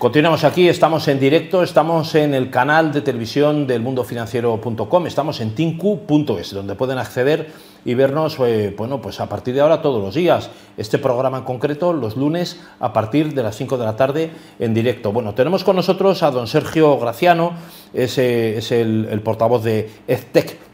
Continuamos aquí, estamos en directo, estamos en el canal de televisión del mundofinanciero.com, estamos en tinku.es, donde pueden acceder y vernos, eh, bueno, pues a partir de ahora todos los días. Este programa en concreto, los lunes, a partir de las 5 de la tarde en directo. Bueno, tenemos con nosotros a don Sergio Graciano, es, es el, portavoz de EdTech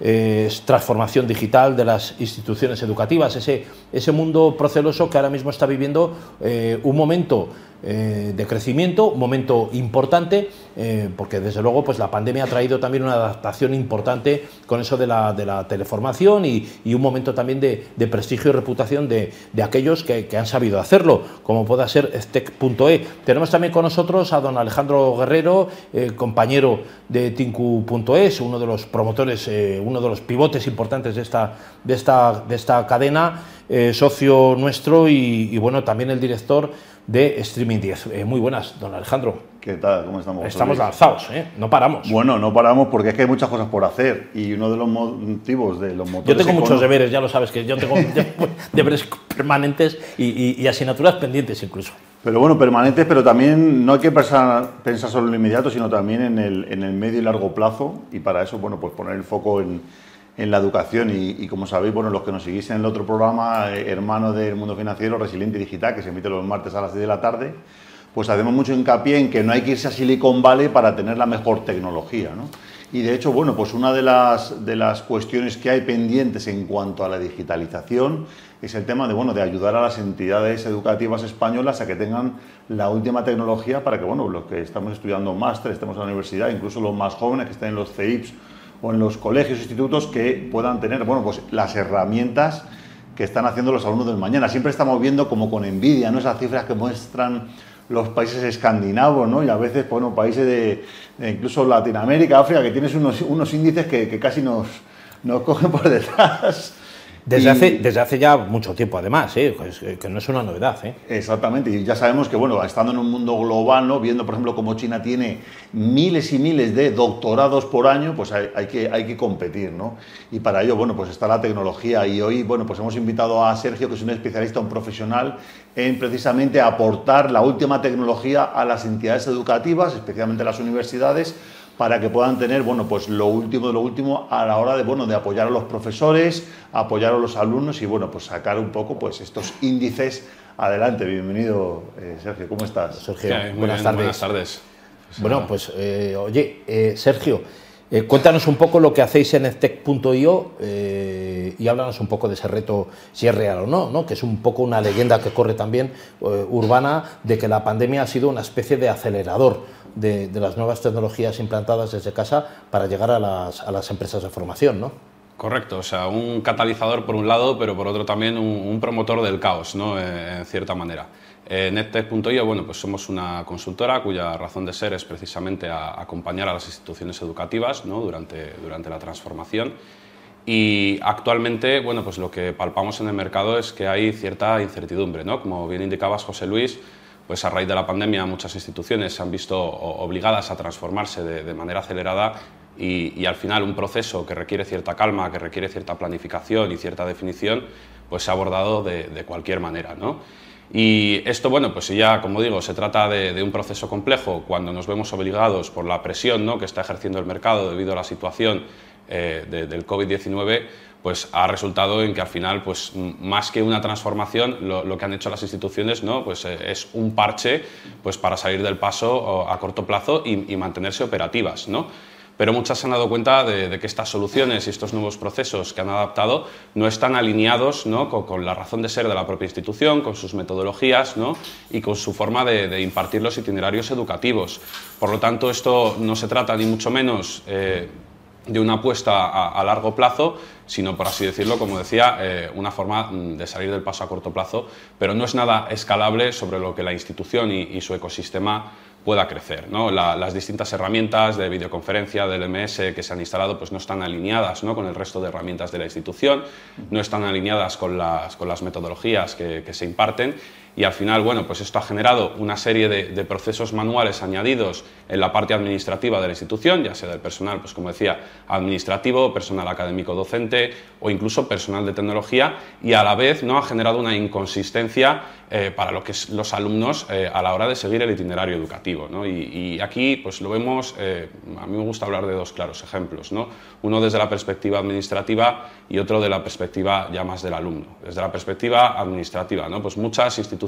eh, es transformación digital de las instituciones educativas, ese, ese mundo proceloso que ahora mismo está viviendo eh, un momento eh, de crecimiento, un momento importante, eh, porque desde luego pues, la pandemia ha traído también una adaptación importante con eso de la, de la teleformación y, y, un momento también de, de prestigio y reputación de, de aquellos que, que, han sabido hacerlo, como pueda ser Stec.e. Tenemos también con nosotros a don Alejandro Guerrero, eh, compañero de Tinku.es, uno de los promotores, uno de los pivotes importantes de esta, de esta, de esta cadena, socio nuestro y, y bueno, también el director de Streaming 10. Eh, muy buenas, don Alejandro. ¿Qué tal? ¿Cómo estamos? Estamos lanzados, ¿eh? no paramos. Bueno, no paramos porque es que hay muchas cosas por hacer y uno de los motivos de los motores... Yo tengo muchos deberes, ya lo sabes, que yo tengo deberes permanentes y, y, y, asignaturas pendientes incluso. Pero bueno, permanentes, pero también no hay que pensar, pensar solo en lo inmediato, sino también en el, en el medio y largo plazo y para eso, bueno, pues poner el foco en en la educación y, como sabéis, bueno, los que nos seguís en el otro programa, eh, hermano del mundo financiero, Resiliente Digital, que se emite los martes a las 10 de la tarde, pues hacemos mucho hincapié en que no hay que irse a Silicon Valley para tener la mejor tecnología, ¿no? Y de hecho, bueno, pues una de las, de las cuestiones que hay pendientes en cuanto a la digitalización es el tema de, bueno, de ayudar a las entidades educativas españolas a que tengan la última tecnología para que, bueno, los que estamos estudiando máster, estemos en la universidad, incluso los más jóvenes que estén en los CEIPs o en los colegios institutos que puedan tener bueno, pues las herramientas que están haciendo los alumnos del mañana. Siempre estamos viendo como con envidia ¿no? esas cifras que muestran los países escandinavos ¿no? y a veces bueno, países de, de incluso Latinoamérica, África, que tienes unos, unos índices que, que casi nos, nos cogen por detrás. Desde, y, hace, desde hace ya mucho tiempo, además, ¿eh? pues, que no es una novedad. ¿eh? Exactamente, y ya sabemos que, bueno, estando en un mundo global, ¿no? viendo, por ejemplo, cómo China tiene miles y miles de doctorados por año, pues hay, hay, que, hay que competir, ¿no? Y para ello, bueno, pues está la tecnología. Y hoy, bueno, pues hemos invitado a Sergio, que es un especialista, un profesional, en precisamente aportar la última tecnología a las entidades educativas, especialmente las universidades, para que puedan tener bueno, pues lo último de lo último a la hora de, bueno, de apoyar a los profesores, apoyar a los alumnos y bueno, pues sacar un poco pues, estos índices adelante. Bienvenido, eh, Sergio, ¿cómo estás? Sergio, buenas, bien, tardes. buenas, tardes. Bueno, pues eh, oye, eh, Sergio, eh, cuéntanos un poco lo que hacéis en edtech.io eh, y háblanos un poco de ese reto, si es real o no, ¿no? que es un poco una leyenda que corre también eh, urbana de que la pandemia ha sido una especie de acelerador de, las nuevas tecnologías implantadas desde casa para llegar a las, a las empresas de formación, ¿no? Correcto, o sea, un catalizador por un lado, pero por otro también un, promotor del caos, ¿no? Eh, en cierta manera. Eh, bueno, pues somos una consultora cuya razón de ser es precisamente acompañar a las instituciones educativas ¿no? durante, durante la transformación. Y actualmente, bueno, pues lo que palpamos en el mercado es que hay cierta incertidumbre, ¿no? Como bien indicabas, José Luis, pues a raíz de la pandemia muchas instituciones se han visto obligadas a transformarse de, manera acelerada y, al final un proceso que requiere cierta calma, que requiere cierta planificación y cierta definición, pues se ha abordado de, de cualquier manera, ¿no? Y esto, bueno, pues ya, como digo, se trata de, de, un proceso complejo cuando nos vemos obligados por la presión ¿no? que está ejerciendo el mercado debido a la situación eh, de, del COVID-19, pues ha resultado en que al final, pues más que una transformación, lo, que han hecho las instituciones ¿no? pues, eh, es un parche pues, para salir del paso a corto plazo y, mantenerse operativas. ¿no? pero muchas se han dado cuenta de, que estas soluciones y estos nuevos procesos que han adaptado no están alineados ¿no? Con, la razón de ser de la propia institución, con sus metodologías ¿no? y con su forma de, de, impartir los itinerarios educativos. Por lo tanto, esto no se trata ni mucho menos eh, de una apuesta a, largo plazo, sino, por así decirlo, como decía, eh, una forma de salir del paso a corto plazo, pero no es nada escalable sobre lo que la institución y, su ecosistema pueda crecer. ¿no? La, las distintas herramientas de videoconferencia del MS que se han instalado pues no están alineadas ¿no? con el resto de herramientas de la institución, no están alineadas con las, con las metodologías que, que, se imparten y al final, bueno, pues esto ha generado una serie de, procesos manuales añadidos en la parte administrativa de la institución, ya sea del personal, pues como decía, administrativo, personal académico docente o incluso personal de tecnología y a la vez no ha generado una inconsistencia eh, para lo que es los alumnos eh, a la hora de seguir el itinerario educativo. Y, aquí pues lo vemos, eh, a mí me gusta hablar de dos claros ejemplos, ¿no? uno desde la perspectiva administrativa y otro de la perspectiva ya más del alumno. Desde la perspectiva administrativa, ¿no? pues muchas instituciones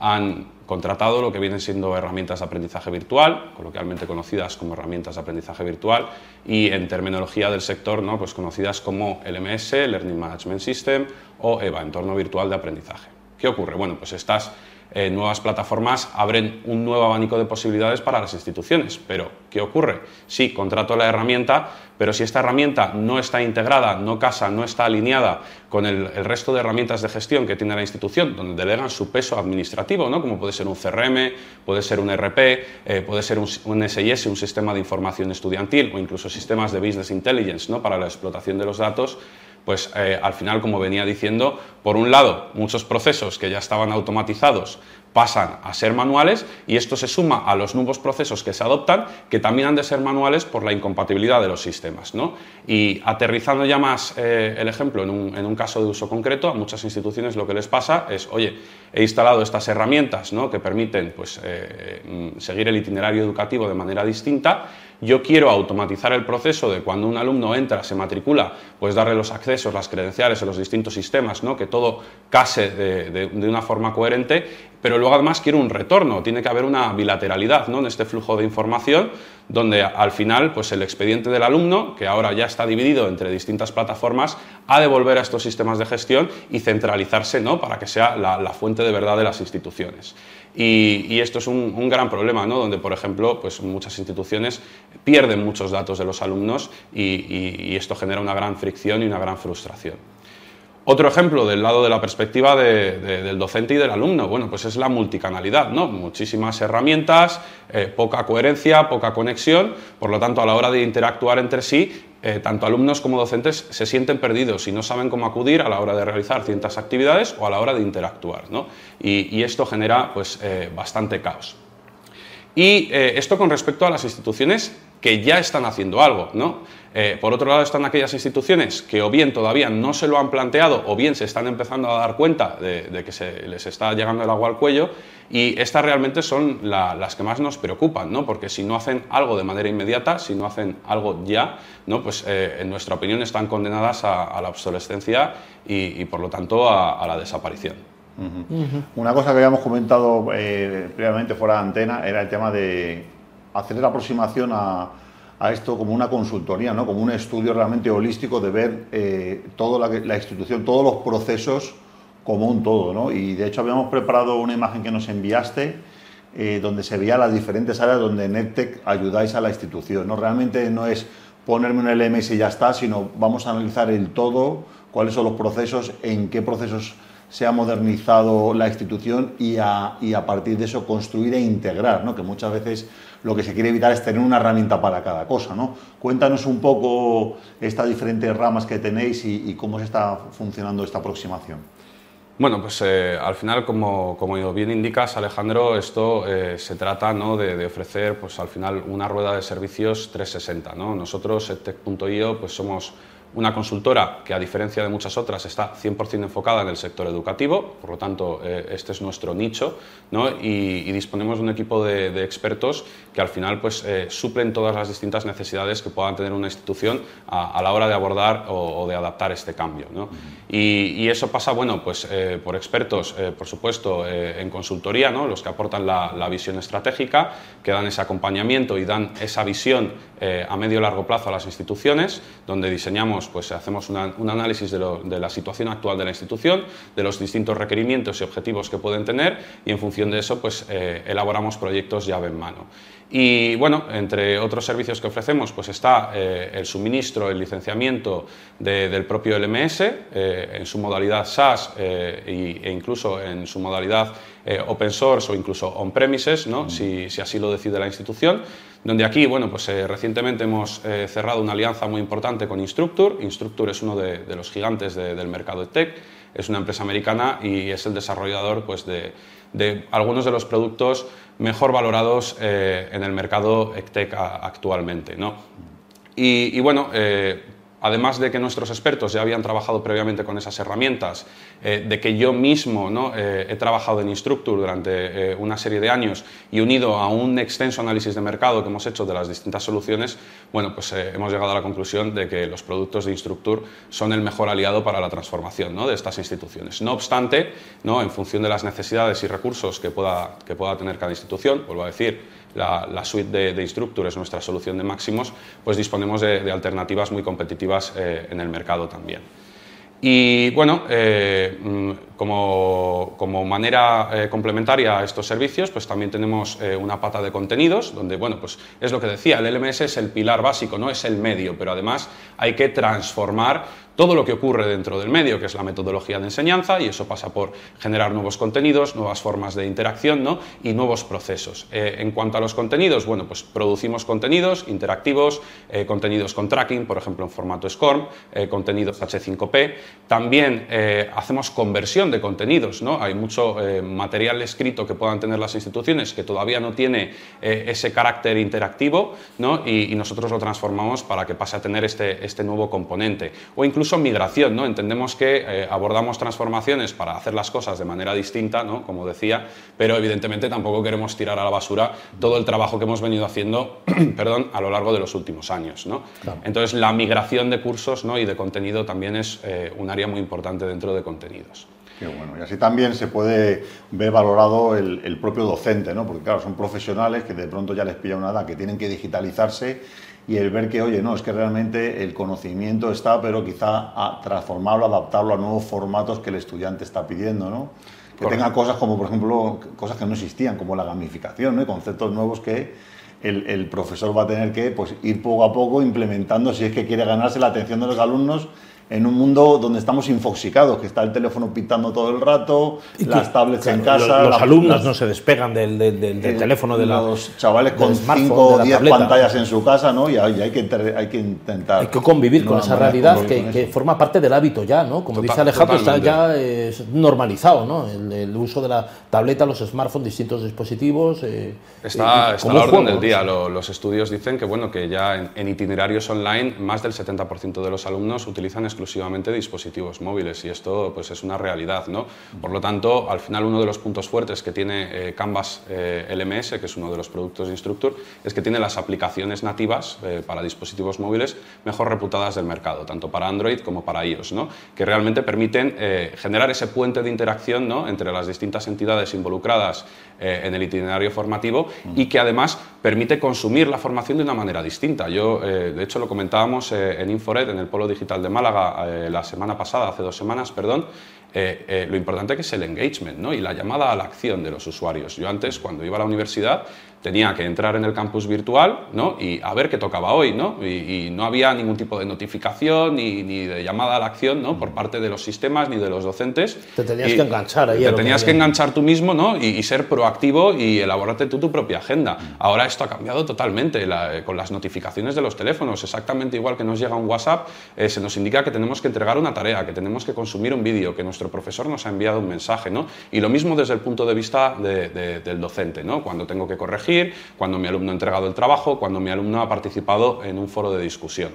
han contratado lo que vienen siendo herramientas de aprendizaje virtual, coloquialmente conocidas como herramientas de aprendizaje virtual, y en terminología del sector, pues conocidas como LMS, Learning Management System, o EVA, Entorno Virtual de Aprendizaje. ¿Qué ocurre? Bueno, pues estas eh, nuevas plataformas abren un nuevo abanico de posibilidades para las instituciones. Pero, ¿qué ocurre? Sí, contrato la herramienta, pero si esta herramienta no está integrada, no casa, no está alineada con el, resto de herramientas de gestión que tiene la institución, donde delegan su peso administrativo, ¿no? como puede ser un CRM, puede ser un RP, eh, puede ser un, un, SIS, un sistema de información estudiantil o incluso sistemas de business intelligence ¿no? para la explotación de los datos, pues eh, al final, como venía diciendo, por un lado, muchos procesos que ya estaban automatizados pasan a ser manuales y esto se suma a los nuevos procesos que se adoptan que también han de ser manuales por la incompatibilidad de los sistemas. ¿no? Y aterrizando ya más eh, el ejemplo en un, caso de uso concreto, a muchas instituciones lo que les pasa es, oye, he instalado estas herramientas ¿no? que permiten pues, eh, mm, seguir el itinerario educativo de manera distinta yo quiero automatizar el proceso de cuando un alumno entra, se matricula, pues darle los accesos, las credenciales en los distintos sistemas, ¿no? que todo case de, una forma coherente, pero luego además quiero un retorno, tiene que haber una bilateralidad ¿no? en este flujo de información, donde al final pues el expediente del alumno, que ahora ya está dividido entre distintas plataformas, ha de volver a estos sistemas de gestión y centralizarse ¿no? para que sea la, fuente de verdad de las instituciones. Y, esto es un, gran problema, ¿no? donde, por ejemplo, pues muchas instituciones pierden muchos datos de los alumnos y, esto genera una gran fricción y una gran frustración. Otro ejemplo del lado de la perspectiva del docente y del alumno, bueno, pues es la multicanalidad, ¿no? Muchísimas herramientas, eh, poca coherencia, poca conexión, por lo tanto, a la hora de interactuar entre sí, eh, tanto alumnos como docentes se sienten perdidos y no saben cómo acudir a la hora de realizar ciertas actividades o a la hora de interactuar. ¿no? Y, esto genera pues, eh, bastante caos. Y esto con respecto a las instituciones que ya están haciendo algo. ¿no? Eh, por otro lado están aquellas instituciones que o bien todavía no se lo han planteado o bien se están empezando a dar cuenta de, que se les está llegando el agua al cuello y estas realmente son las que más nos preocupan, ¿no? porque si no hacen algo de manera inmediata, si no hacen algo ya, ¿no? pues eh, en nuestra opinión están condenadas a, la obsolescencia y, por lo tanto a, la desaparición. Una cosa que habíamos comentado eh, previamente fuera de antena era el tema de hacer la aproximación a esto como una consultoría, ¿no? como un estudio realmente holístico de ver eh, toda la, institución, todos los procesos como un todo. ¿no? Y de hecho habíamos preparado una imagen que nos enviaste eh, donde se veía las diferentes áreas donde NetTech ayudáis a la institución. ¿no? Realmente no es ponerme un LMS y ya está, sino vamos a analizar el todo, cuáles son los procesos, en qué procesos se ha modernizado la institución y a, y a partir de eso construir e integrar, ¿no? que muchas veces lo que se quiere evitar es tener una herramienta para cada cosa. ¿no? Cuéntanos un poco estas diferentes ramas que tenéis y, cómo se está funcionando esta aproximación. Bueno, pues eh, al final, como, como, bien indicas, Alejandro, esto eh, se trata ¿no? de, ofrecer pues, al final una rueda de servicios 360. ¿no? Nosotros, EdTech.io, pues somos una consultora que, a diferencia de muchas otras, está 100% enfocada en el sector educativo, por lo tanto, eh, este es nuestro nicho, ¿no? y, disponemos de un equipo de, expertos que al final pues, eh, suplen todas las distintas necesidades que puedan tener una institución a, la hora de abordar o, de adaptar este cambio. ¿no? y, eso pasa bueno, pues, eh, por expertos, por supuesto, en consultoría, ¿no? los que aportan la, la, visión estratégica, que dan ese acompañamiento y dan esa visión a medio y largo plazo a las instituciones, donde diseñamos pues hacemos un análisis de, la situación actual de la institución, de los distintos requerimientos y objetivos que pueden tener y en función de eso pues eh, elaboramos proyectos llave en mano. Y bueno, entre otros servicios que ofrecemos, pues está eh, el suministro, el licenciamiento del propio LMS eh, en su modalidad SaaS e incluso en su modalidad open source o incluso on-premises, ¿no? si, si, así lo decide la institución donde aquí, bueno, pues eh, recientemente hemos eh, cerrado una alianza muy importante con Instructure. Instructure es uno de, los gigantes del mercado de tech. es una empresa americana y es el desarrollador pues, de, de algunos de los productos mejor valorados eh, en el mercado ECTEC actualmente. ¿no? Y, y bueno, eh, además de que nuestros expertos ya habían trabajado previamente con esas herramientas, eh, de que yo mismo ¿no? Eh, he trabajado en Instructure durante eh, una serie de años y unido a un extenso análisis de mercado que hemos hecho de las distintas soluciones, bueno, pues hemos llegado a la conclusión de que los productos de Instructure son el mejor aliado para la transformación de estas instituciones. No obstante, ¿no? en función de las necesidades y recursos que pueda, que pueda tener cada institución, vuelvo a decir, la, suite de, de, Instructure es nuestra solución de máximos, pues disponemos de, alternativas muy competitivas eh, en el mercado también. Y bueno, eh, mm, como, como, manera eh, complementaria a estos servicios, pues también tenemos una pata de contenidos, donde, bueno, pues es lo que decía, el LMS es el pilar básico, no es el medio, pero además hay que transformar todo lo que ocurre dentro del medio, que es la metodología de enseñanza, y eso pasa por generar nuevos contenidos, nuevas formas de interacción ¿no? y nuevos procesos. Eh, en cuanto a los contenidos, bueno, pues producimos contenidos interactivos, eh, contenidos con tracking, por ejemplo en formato SCORM, eh, contenidos H5P. También hacemos conversión de contenidos, ¿no? hay mucho material escrito que puedan tener las instituciones que todavía no tiene ese carácter interactivo ¿no? y, y, nosotros lo transformamos para que pase a tener este, este nuevo componente. O incluso migración, ¿no? Entendemos que eh, abordamos transformaciones para hacer las cosas de manera distinta, ¿no? Como decía, pero evidentemente tampoco queremos tirar a la basura todo el trabajo que hemos venido haciendo, perdón, a lo largo de los últimos años, ¿no? Entonces, la migración de cursos ¿no? y de contenido también es eh, un área muy importante dentro de contenidos. Qué bueno. Y así también se puede ver valorado el, el, propio docente, ¿no? Porque claro, son profesionales que de pronto ya les pilla una edad que tienen que digitalizarse y el ver que, oye, no, es que realmente el conocimiento está, pero quizá a transformarlo, adaptarlo a nuevos formatos que el estudiante está pidiendo, ¿no? Que tenga cosas como, por ejemplo, cosas que no existían, como la gamificación, ¿no? conceptos nuevos que el, el, profesor va a tener que pues, ir poco a poco implementando si es que quiere ganarse la atención de los alumnos en un mundo donde estamos infoxicados, que está el teléfono pitando todo el rato, las tablets en casa. Los, alumnos no se despegan del, del, teléfono de Los chavales con 5 o 10 pantallas en su casa, ¿no? Y hay, hay, que, hay que intentar. Hay que convivir con esa realidad que, que, forma parte del hábito ya, ¿no? Como dice Alejandro, está ya es normalizado, ¿no? El, uso de la tableta, los smartphones, distintos dispositivos. Eh, está, está a la orden del día. Los estudios dicen que, bueno, que ya en, en itinerarios online, más del 70% de los alumnos utilizan exclusivamente dispositivos móviles y esto pues es una realidad. ¿no? Por lo tanto, al final uno de los puntos fuertes que tiene eh, Canvas eh, LMS, que es uno de los productos de Instructure, es que tiene las aplicaciones nativas eh, para dispositivos móviles mejor reputadas del mercado, tanto para Android como para iOS, ¿no? que realmente permiten generar ese puente de interacción ¿no? entre las distintas entidades involucradas en el itinerario formativo y que además permite consumir la formación de una manera distinta. Yo, de hecho, lo comentábamos en Infored, en el Polo Digital de Málaga, eh, la semana pasada, hace dos semanas, perdón, eh, eh, lo importante que es el engagement ¿no? y la llamada a la acción de los usuarios. Yo antes, cuando iba a la universidad, tenía que entrar en el campus virtual ¿no? y a ver qué tocaba hoy. ¿no? Y, no había ningún tipo de notificación ni, ni, de llamada a la acción ¿no? por parte de los sistemas ni de los docentes. Te tenías que enganchar ahí. Te tenías que enganchar tú mismo ¿no? y, ser proactivo y elaborarte tú tu propia agenda. Ahora esto ha cambiado totalmente eh, con las notificaciones de los teléfonos. Exactamente igual que nos llega un WhatsApp, se nos indica que tenemos que entregar una tarea, que tenemos que consumir un vídeo, que nuestro profesor nos ha enviado un mensaje. ¿no? Y lo mismo desde el punto de vista del docente, ¿no? cuando tengo que corregir cuando mi alumno ha entregado el trabajo, cuando mi alumno ha participado en un foro de discusión.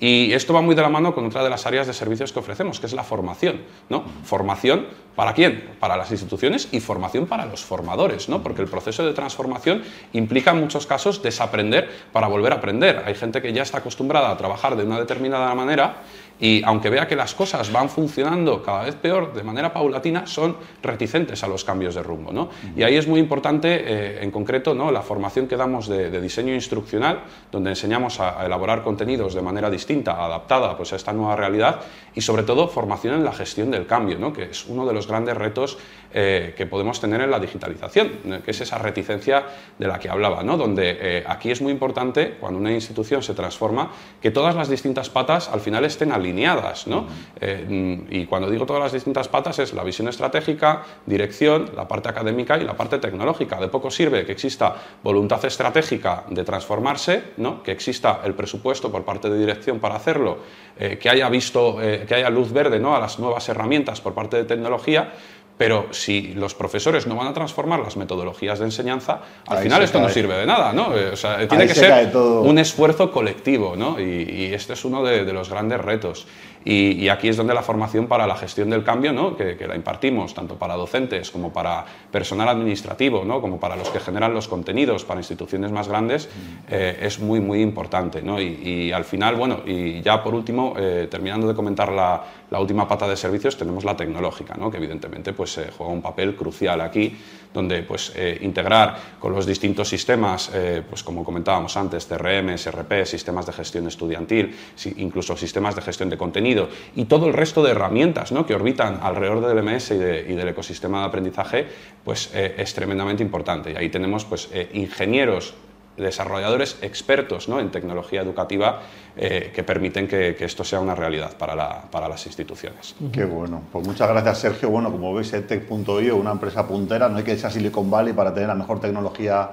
Y esto va muy de la mano con otra de las áreas de servicios que ofrecemos, que es la formación. ¿no? Formación para quién? Para las instituciones y formación para los formadores, ¿no? porque el proceso de transformación implica en muchos casos desaprender para volver a aprender. Hay gente que ya está acostumbrada a trabajar de una determinada manera y aunque vea que las cosas van funcionando cada vez peor de manera paulatina, son reticentes a los cambios de rumbo. ¿no? Y ahí es muy importante, eh, en concreto, ¿no? la formación que damos de, diseño instruccional, donde enseñamos a, elaborar contenidos de manera distinta, adaptada pues, a esta nueva realidad, y sobre todo formación en la gestión del cambio, ¿no? que es uno de los grandes retos eh, que podemos tener en la digitalización, que es esa reticencia de la que hablaba, ¿no? donde eh, aquí es muy importante, cuando una institución se transforma, que todas las distintas patas al final estén alineadas. ¿no? y cuando digo todas las distintas patas es la visión estratégica, dirección, la parte académica y la parte tecnológica. De poco sirve que exista voluntad estratégica de transformarse, ¿no? que exista el presupuesto por parte de dirección para hacerlo, que haya visto, que haya luz verde ¿no? a las nuevas herramientas por parte de tecnología, pero si los profesores no van a transformar las metodologías de enseñanza, al final esto no sirve de nada, ¿no? O sea, tiene que ser un esfuerzo colectivo, ¿no? Y, este es uno de, los grandes retos. Y, aquí es donde la formación para la gestión del cambio, ¿no? que, la impartimos tanto para docentes como para personal administrativo, ¿no? como para los que generan los contenidos para instituciones más grandes, eh, es muy, muy importante. ¿no? Y, al final, bueno, y ya por último, eh, terminando de comentar la, la, última pata de servicios, tenemos la tecnológica, ¿no? que evidentemente pues, eh, juega un papel crucial aquí, donde pues, integrar con los distintos sistemas, pues como comentábamos antes, CRM, SRP, sistemas de gestión estudiantil, incluso sistemas de gestión de contenido, y todo el resto de herramientas ¿no? que orbitan alrededor del MS y, del ecosistema de aprendizaje, pues eh, es tremendamente importante. Y ahí tenemos pues, eh, ingenieros desarrolladores expertos ¿no? en tecnología educativa eh, que permiten que, esto sea una realidad para, las instituciones. Qué bueno. Pues muchas gracias, Sergio. Bueno, como veis, edtech.io, una empresa puntera, no hay que irse a Silicon Valley para tener la mejor tecnología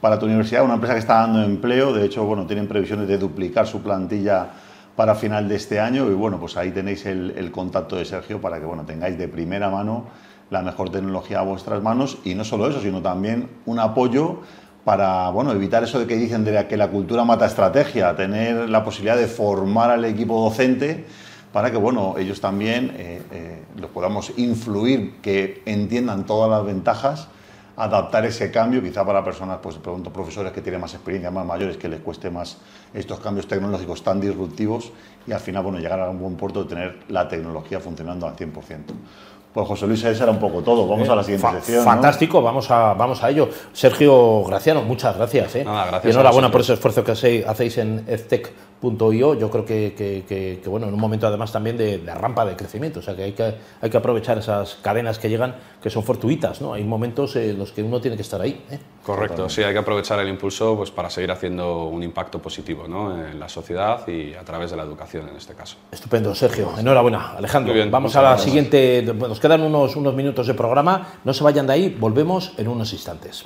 para tu universidad, una empresa que está dando empleo, de hecho, bueno, tienen previsiones de duplicar su plantilla para final de este año y bueno, pues ahí tenéis el, contacto de Sergio para que bueno, tengáis de primera mano la mejor tecnología a vuestras manos y no solo eso, sino también un apoyo para bueno, evitar eso de que dicen de que la cultura mata estrategia, tener la posibilidad de formar al equipo docente para que bueno, ellos también eh, eh, los podamos influir, que entiendan todas las ventajas adaptar ese cambio, quizá para personas, pues pregunto, profesores que tienen más experiencia, más mayores, que les cueste más estos cambios tecnológicos tan disruptivos y al final, bueno, llegar a un buen puerto de tener la tecnología funcionando al 100%. Pues José Luis, eso era un poco todo. Vamos a la siguiente sección. Fantástico, vamos, a, vamos a ello. Sergio Graciano, muchas gracias. ¿eh? gracias y enhorabuena por ese esfuerzo que hacéis en EdTech .io, yo creo que, que, que, bueno, en un momento además también de, rampa de crecimiento, o sea que hay, que hay que aprovechar esas cadenas que llegan que son fortuitas, ¿no? Hay momentos en los que uno tiene que estar ahí. ¿eh? Correcto, sí, hay que aprovechar el impulso pues, para seguir haciendo un impacto positivo ¿no? en la sociedad y a través de la educación en este caso. Estupendo, Sergio, enhorabuena. Alejandro, vamos a la siguiente, nos quedan unos, unos minutos de programa, no se vayan de ahí, volvemos en unos instantes.